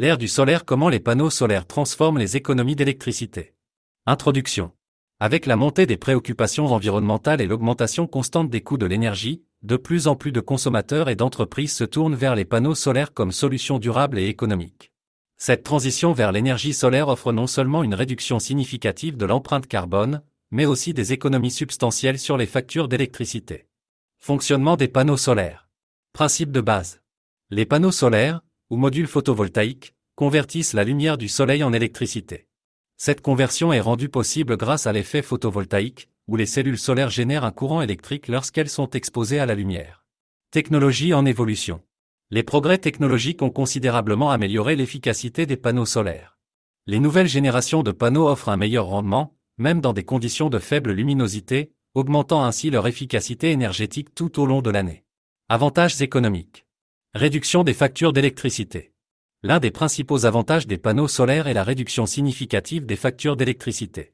L'ère du solaire Comment les panneaux solaires transforment les économies d'électricité. Introduction. Avec la montée des préoccupations environnementales et l'augmentation constante des coûts de l'énergie, de plus en plus de consommateurs et d'entreprises se tournent vers les panneaux solaires comme solution durable et économique. Cette transition vers l'énergie solaire offre non seulement une réduction significative de l'empreinte carbone, mais aussi des économies substantielles sur les factures d'électricité. Fonctionnement des panneaux solaires. Principe de base. Les panneaux solaires, ou modules photovoltaïques, convertissent la lumière du soleil en électricité. Cette conversion est rendue possible grâce à l'effet photovoltaïque, où les cellules solaires génèrent un courant électrique lorsqu'elles sont exposées à la lumière. Technologie en évolution. Les progrès technologiques ont considérablement amélioré l'efficacité des panneaux solaires. Les nouvelles générations de panneaux offrent un meilleur rendement, même dans des conditions de faible luminosité, augmentant ainsi leur efficacité énergétique tout au long de l'année. Avantages économiques. Réduction des factures d'électricité. L'un des principaux avantages des panneaux solaires est la réduction significative des factures d'électricité.